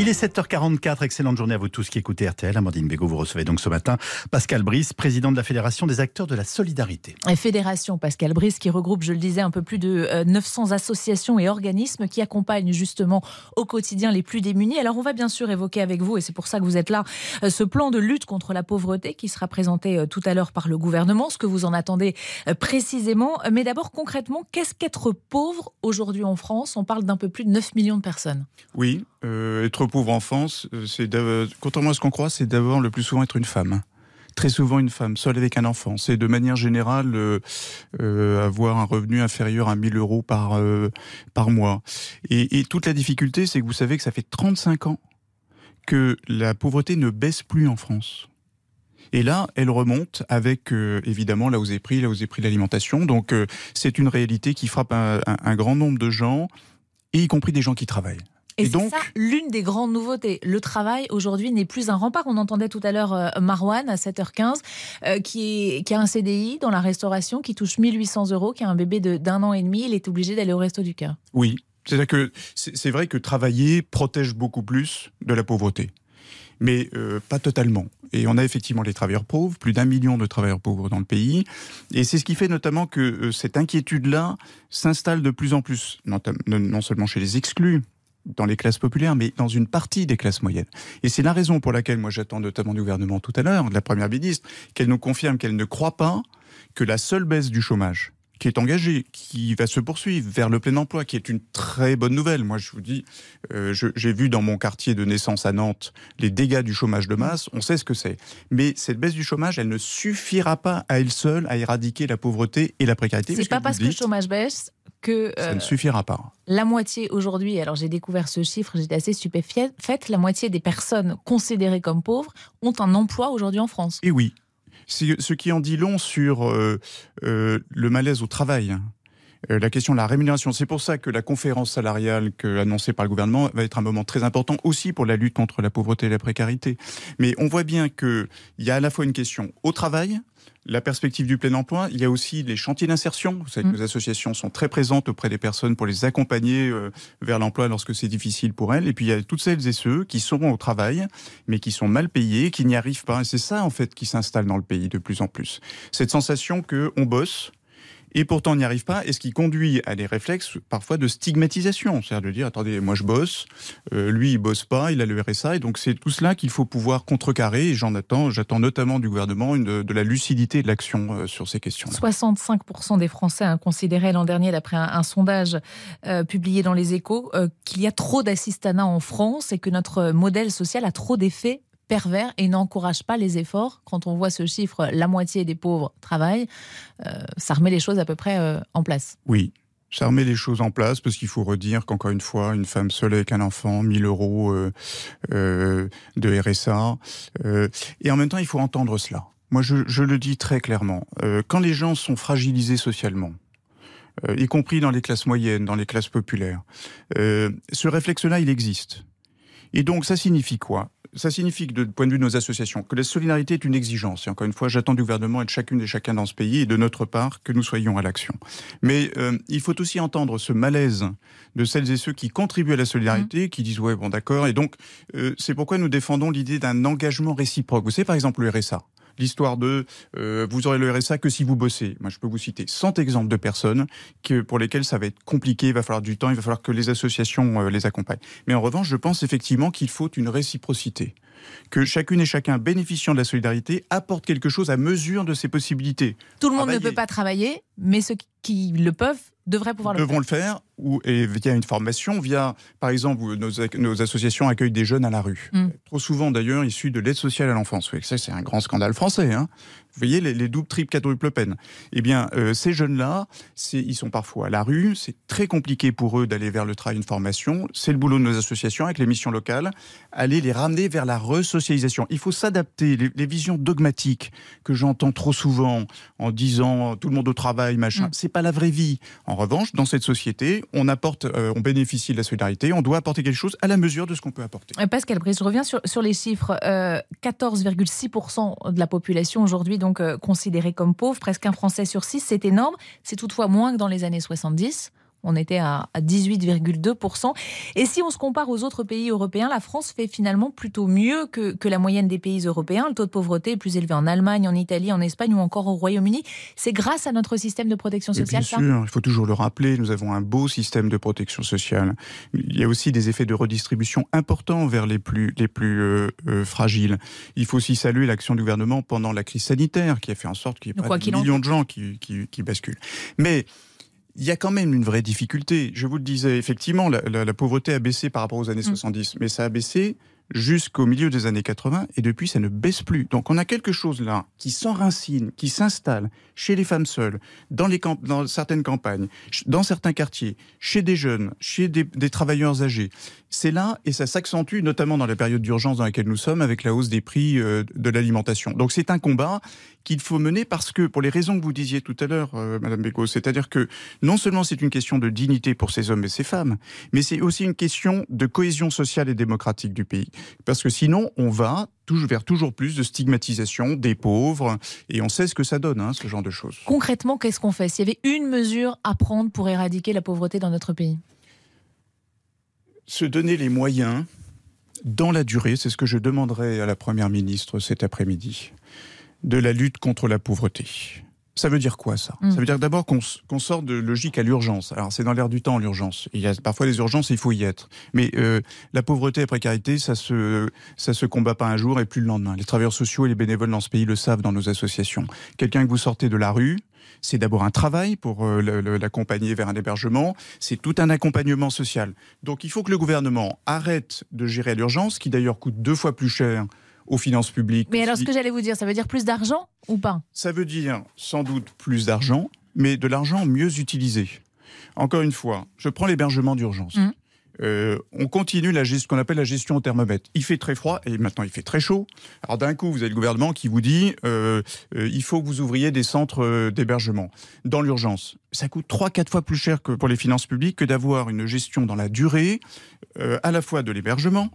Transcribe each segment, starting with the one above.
Il est 7h44, excellente journée à vous tous qui écoutez RTL. Amandine Bégaud, vous recevez donc ce matin Pascal Brice, président de la Fédération des acteurs de la solidarité. Fédération Pascal Brice qui regroupe, je le disais, un peu plus de 900 euh, associations et organismes qui accompagnent justement au quotidien les plus démunis. Alors on va bien sûr évoquer avec vous, et c'est pour ça que vous êtes là, euh, ce plan de lutte contre la pauvreté qui sera présenté euh, tout à l'heure par le gouvernement, ce que vous en attendez précisément. Mais d'abord concrètement, qu'est-ce qu'être pauvre aujourd'hui en France? On parle d'un peu plus de 9 millions de personnes. Oui, euh, être pauvre en France, euh, c'est contrairement à ce qu'on croit, c'est d'abord le plus souvent être une femme très souvent une femme, seule avec un enfant. C'est de manière générale euh, avoir un revenu inférieur à 1000 euros par, par mois. Et, toute la difficulté, c'est que vous savez que ça fait 35 ans que la pauvreté ne baisse plus en France. Et là, elle remonte avec évidemment la hausse des prix, la hausse des prix de l'alimentation. Donc c'est une réalité qui frappe un, un, grand nombre de gens, y compris des gens qui travaillent. Et, c'est ça l'une des grandes nouveautés. Le travail aujourd'hui n'est plus un rempart. On entendait tout à l'heure euh, Marwan à 7h15 euh, qui, est, qui a un CDI dans la restauration qui touche 1800 euros, qui a un bébé d'un an et demi. Il est obligé d'aller au resto du cœur. Oui, que c'est vrai que travailler protège beaucoup plus de la pauvreté, mais euh, pas totalement. Et on a effectivement les travailleurs pauvres, plus d'un million de travailleurs pauvres dans le pays, et c'est ce qui fait notamment que cette inquiétude-là s'installe de plus en plus, non seulement chez les exclus, dans les classes populaires, mais dans une partie des classes moyennes. Et c'est la raison pour laquelle moi j'attends notamment du gouvernement tout à l'heure, de la Première ministre, qu'elle nous confirme qu'elle ne croit pas que la seule baisse du chômage qui est engagée, qui va se poursuivre vers le plein emploi, qui est une très bonne nouvelle. Moi, je vous dis, euh, j'ai vu dans mon quartier de naissance à Nantes les dégâts du chômage de masse. On sait ce que c'est. Mais cette baisse du chômage, elle ne suffira pas à elle seule à éradiquer la pauvreté et la précarité. C'est pas parce que le chômage baisse que ça ne euh, suffira pas. La moitié aujourd'hui, alors j'ai découvert ce chiffre, j'étais assez stupéfaite, la moitié des personnes considérées comme pauvres ont un emploi aujourd'hui en France. Et oui, ce qui en dit long sur euh, euh, le malaise au travail. La question de la rémunération. C'est pour ça que la conférence salariale que, annoncée par le gouvernement va être un moment très important aussi pour la lutte contre la pauvreté et la précarité. Mais on voit bien qu'il y a à la fois une question au travail, la perspective du plein emploi. Il y a aussi les chantiers d'insertion. Vous savez que nos mm. associations sont très présentes auprès des personnes pour les accompagner euh, vers l'emploi lorsque c'est difficile pour elles. Et puis il y a toutes celles et ceux qui seront au travail, mais qui sont mal payés, qui n'y arrivent pas. Et c'est ça en fait qui s'installe dans le pays de plus en plus. Cette sensation que on bosse, et pourtant n'y arrive pas, et ce qui conduit à des réflexes parfois de stigmatisation, c'est-à-dire de dire attendez, moi je bosse, euh, lui il bosse pas, il a le RSA, et donc c'est tout cela qu'il faut pouvoir contrecarrer, et j'en attends, j'attends notamment du gouvernement une, de, la lucidité de l'action euh, sur ces questions. 65% des Français ont considéré l'an dernier, d'après un, sondage euh, publié dans les Échos, qu'il y a trop d'assistanat en France et que notre modèle social a trop d'effets pervers et n'encourage pas les efforts. Quand on voit ce chiffre, la moitié des pauvres travaillent, euh, ça remet les choses à peu près euh, en place. Oui, ça remet les choses en place parce qu'il faut redire qu'encore une fois, une femme seule avec un enfant, 1000 euros euh, de RSA. et en même temps, il faut entendre cela. Moi, je, je le dis très clairement. quand les gens sont fragilisés socialement, y compris dans les classes moyennes, dans les classes populaires, ce réflexe-là, il existe. Et donc, ça signifie quoi? Ça signifie que, de point de vue de nos associations, que la solidarité est une exigence. Et encore une fois, j'attends du gouvernement et de chacune et chacun dans ce pays et de notre part que nous soyons à l'action. Mais euh, il faut aussi entendre ce malaise de celles et ceux qui contribuent à la solidarité, mmh. qui disent ouais bon d'accord. Et donc euh, c'est pourquoi nous défendons l'idée d'un engagement réciproque. Vous savez par exemple le RSA l'histoire de euh, vous aurez le RSA que si vous bossez. Moi, je peux vous citer 100 exemples de personnes que, pour lesquelles ça va être compliqué, il va falloir du temps, il va falloir que les associations euh, les accompagnent. Mais en revanche, je pense effectivement qu'il faut une réciprocité que chacune et chacun bénéficiant de la solidarité apporte quelque chose à mesure de ses possibilités. Tout le monde ne peut pas travailler, mais ceux qui le peuvent devraient pouvoir le devront le faire ou et via une formation, via par exemple nos, nos associations accueillent des jeunes à la rue, mm. trop souvent d'ailleurs issus de l'aide sociale à l'enfance. Oui, ça c'est un grand scandale français. Hein. Vous voyez les, les doubles, triples, quadruples peines. Eh bien, euh, ces jeunes-là, ils sont parfois à la rue. C'est très compliqué pour eux d'aller vers le travail, une formation. C'est le boulot de nos associations avec les missions locales, aller les ramener vers la resocialisation. Il faut s'adapter. Les, les, visions dogmatiques que j'entends trop souvent en disant tout le monde au travail, machin, mm. c'est pas la vraie vie. En revanche, dans cette société, on apporte, on bénéficie de la solidarité, on doit apporter quelque chose à la mesure de ce qu'on peut apporter. Pascal Brice, je reviens sur, sur les chiffres. 14,6% de la population aujourd'hui donc considérée comme pauvre, presque un Français sur six, c'est énorme. C'est toutefois moins que dans les années 70. On était à 18,2%. Et si on se compare aux autres pays européens, la France fait finalement plutôt mieux que, que, la moyenne des pays européens. Le taux de pauvreté est plus élevé en Allemagne, en Italie, en Espagne ou encore au Royaume-Uni. C'est grâce à notre système de protection sociale. bien sûr, il faut toujours le rappeler, nous avons un beau système de protection sociale. Il y a aussi des effets de redistribution importants vers les plus, les plus euh, euh, fragiles. Il faut aussi saluer l'action du gouvernement pendant la crise sanitaire qui a fait en sorte qu'il y ait près de millions de gens qui, qui, qui basculent. Mais il y a quand même une vraie difficulté. Je vous le disais, effectivement, la, pauvreté a baissé par rapport aux années 70, mm. mais ça a baissé jusqu'au milieu des années 80 et depuis ça ne baisse plus. Donc on a quelque chose là qui s'enracine, qui s'installe chez les femmes seules, dans, les dans certaines campagnes, dans certains quartiers, chez des jeunes, chez des, des travailleurs âgés. C'est là et ça s'accentue notamment dans la période d'urgence dans laquelle nous sommes avec la hausse des prix euh, de l'alimentation. Donc c'est un combat qu'il faut mener parce que, pour les raisons que vous disiez tout à l'heure, euh, Madame Bégaud, c'est-à-dire que non seulement c'est une question de dignité pour ces hommes et ces femmes, mais c'est aussi une question de cohésion sociale et démocratique du pays. Parce que sinon, on va vers toujours plus de stigmatisation des pauvres, et on sait ce que ça donne, hein, ce genre de choses. Concrètement, qu'est-ce qu'on fait? S'il y avait une mesure à prendre pour éradiquer la pauvreté dans notre pays? Se donner les moyens dans la durée, c'est ce que je demanderai à la Première ministre cet après-midi de la lutte contre la pauvreté. Ça veut dire quoi ça? Mm. Ça veut dire d'abord qu'on sort de logique à l'urgence. Alors c'est dans l'air du temps l'urgence. Il y a parfois des urgences et il faut y être. Mais euh, la pauvreté et la précarité, ça se ça se combat pas un jour et plus le lendemain. Les travailleurs sociaux et les bénévoles dans ce pays le savent dans nos associations. Quelqu'un que vous sortez de la rue, c'est d'abord un travail pour euh, l'accompagner vers un hébergement, c'est tout un accompagnement social. Donc il faut que le gouvernement arrête de gérer l'urgence, qui d'ailleurs coûte deux fois plus cher aux finances publiques. Mais alors, ce que j'allais vous dire, ça veut dire plus d'argent ou pas? Ça veut dire sans doute plus d'argent, mais de l'argent mieux utilisé. Encore une fois, je prends l'hébergement d'urgence. Mmh. Euh, on continue la ce qu'on appelle la gestion au thermomètre. Il fait très froid et maintenant il fait très chaud. Alors d'un coup, vous avez le gouvernement qui vous dit euh, euh, il faut que vous ouvriez des centres d'hébergement dans l'urgence. Ça coûte 3-4 fois plus cher que pour les finances publiques que d'avoir une gestion dans la durée, à la fois de l'hébergement,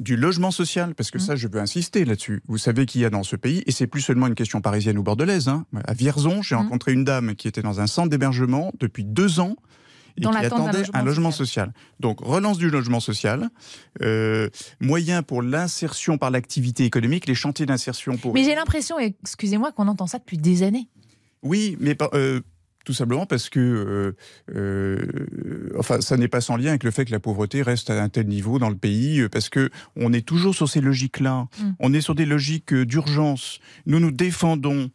du logement social, parce que mmh. ça, je veux insister là-dessus. Vous savez qu'il y a dans ce pays, et c'est plus seulement une question parisienne ou bordelaise. Hein. À Vierzon, j'ai mmh. rencontré une dame qui était dans un centre d'hébergement depuis deux ans et qui attendait un logement, social. Donc relance du logement social, euh, moyen pour l'insertion par l'activité économique, les chantiers d'insertion pour. Mais j'ai l'impression, excusez-moi, qu'on entend ça depuis des années. Oui, mais euh, tout simplement parce que, euh, euh, enfin, ça n'est pas sans lien avec le fait que la pauvreté reste à un tel niveau dans le pays, euh, parce que on est toujours sur ces logiques-là. Mm. On est sur des logiques d'urgence. Nous nous défendons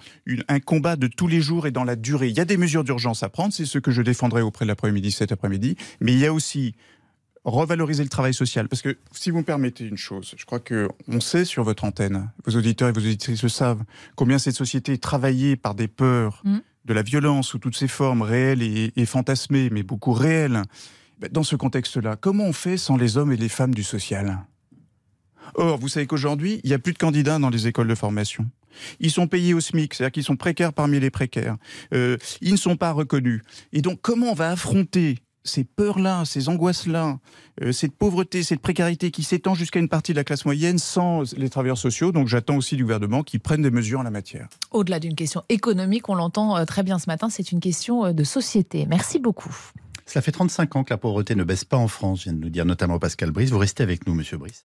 un combat de tous les jours et dans la durée. Il y a des mesures d'urgence à prendre, c'est ce que je défendrai auprès de l'après-midi cet après-midi, mais il y a aussi revaloriser le travail social. Parce que si vous me permettez une chose, je crois que on sait sur votre antenne, vos auditeurs et vos auditrices le savent, combien cette société est travaillée par des peurs, mm de la violence sous toutes ses formes, réelles et, fantasmées, mais beaucoup réelles, ben, dans ce contexte-là, comment on fait sans les hommes et les femmes du social? Or, vous savez qu'aujourd'hui, il n'y a plus de candidats dans les écoles de formation. Ils sont payés au SMIC, c'est-à-dire qu'ils sont précaires parmi les précaires. Euh, ils ne sont pas reconnus. Et donc, comment on va affronter ces peurs-là, ces angoisses-là, euh, cette pauvreté, cette précarité qui s'étend jusqu'à une partie de la classe moyenne sans les travailleurs sociaux. Donc j'attends aussi du gouvernement qu'il prenne des mesures en la matière. Au-delà d'une question économique, on l'entend euh, très bien ce matin, c'est une question euh, de société. Merci beaucoup. Cela fait 35 ans que la pauvreté ne baisse pas en France, vient de nous dire notamment Pascal Brice. Vous restez avec nous, Monsieur Brice.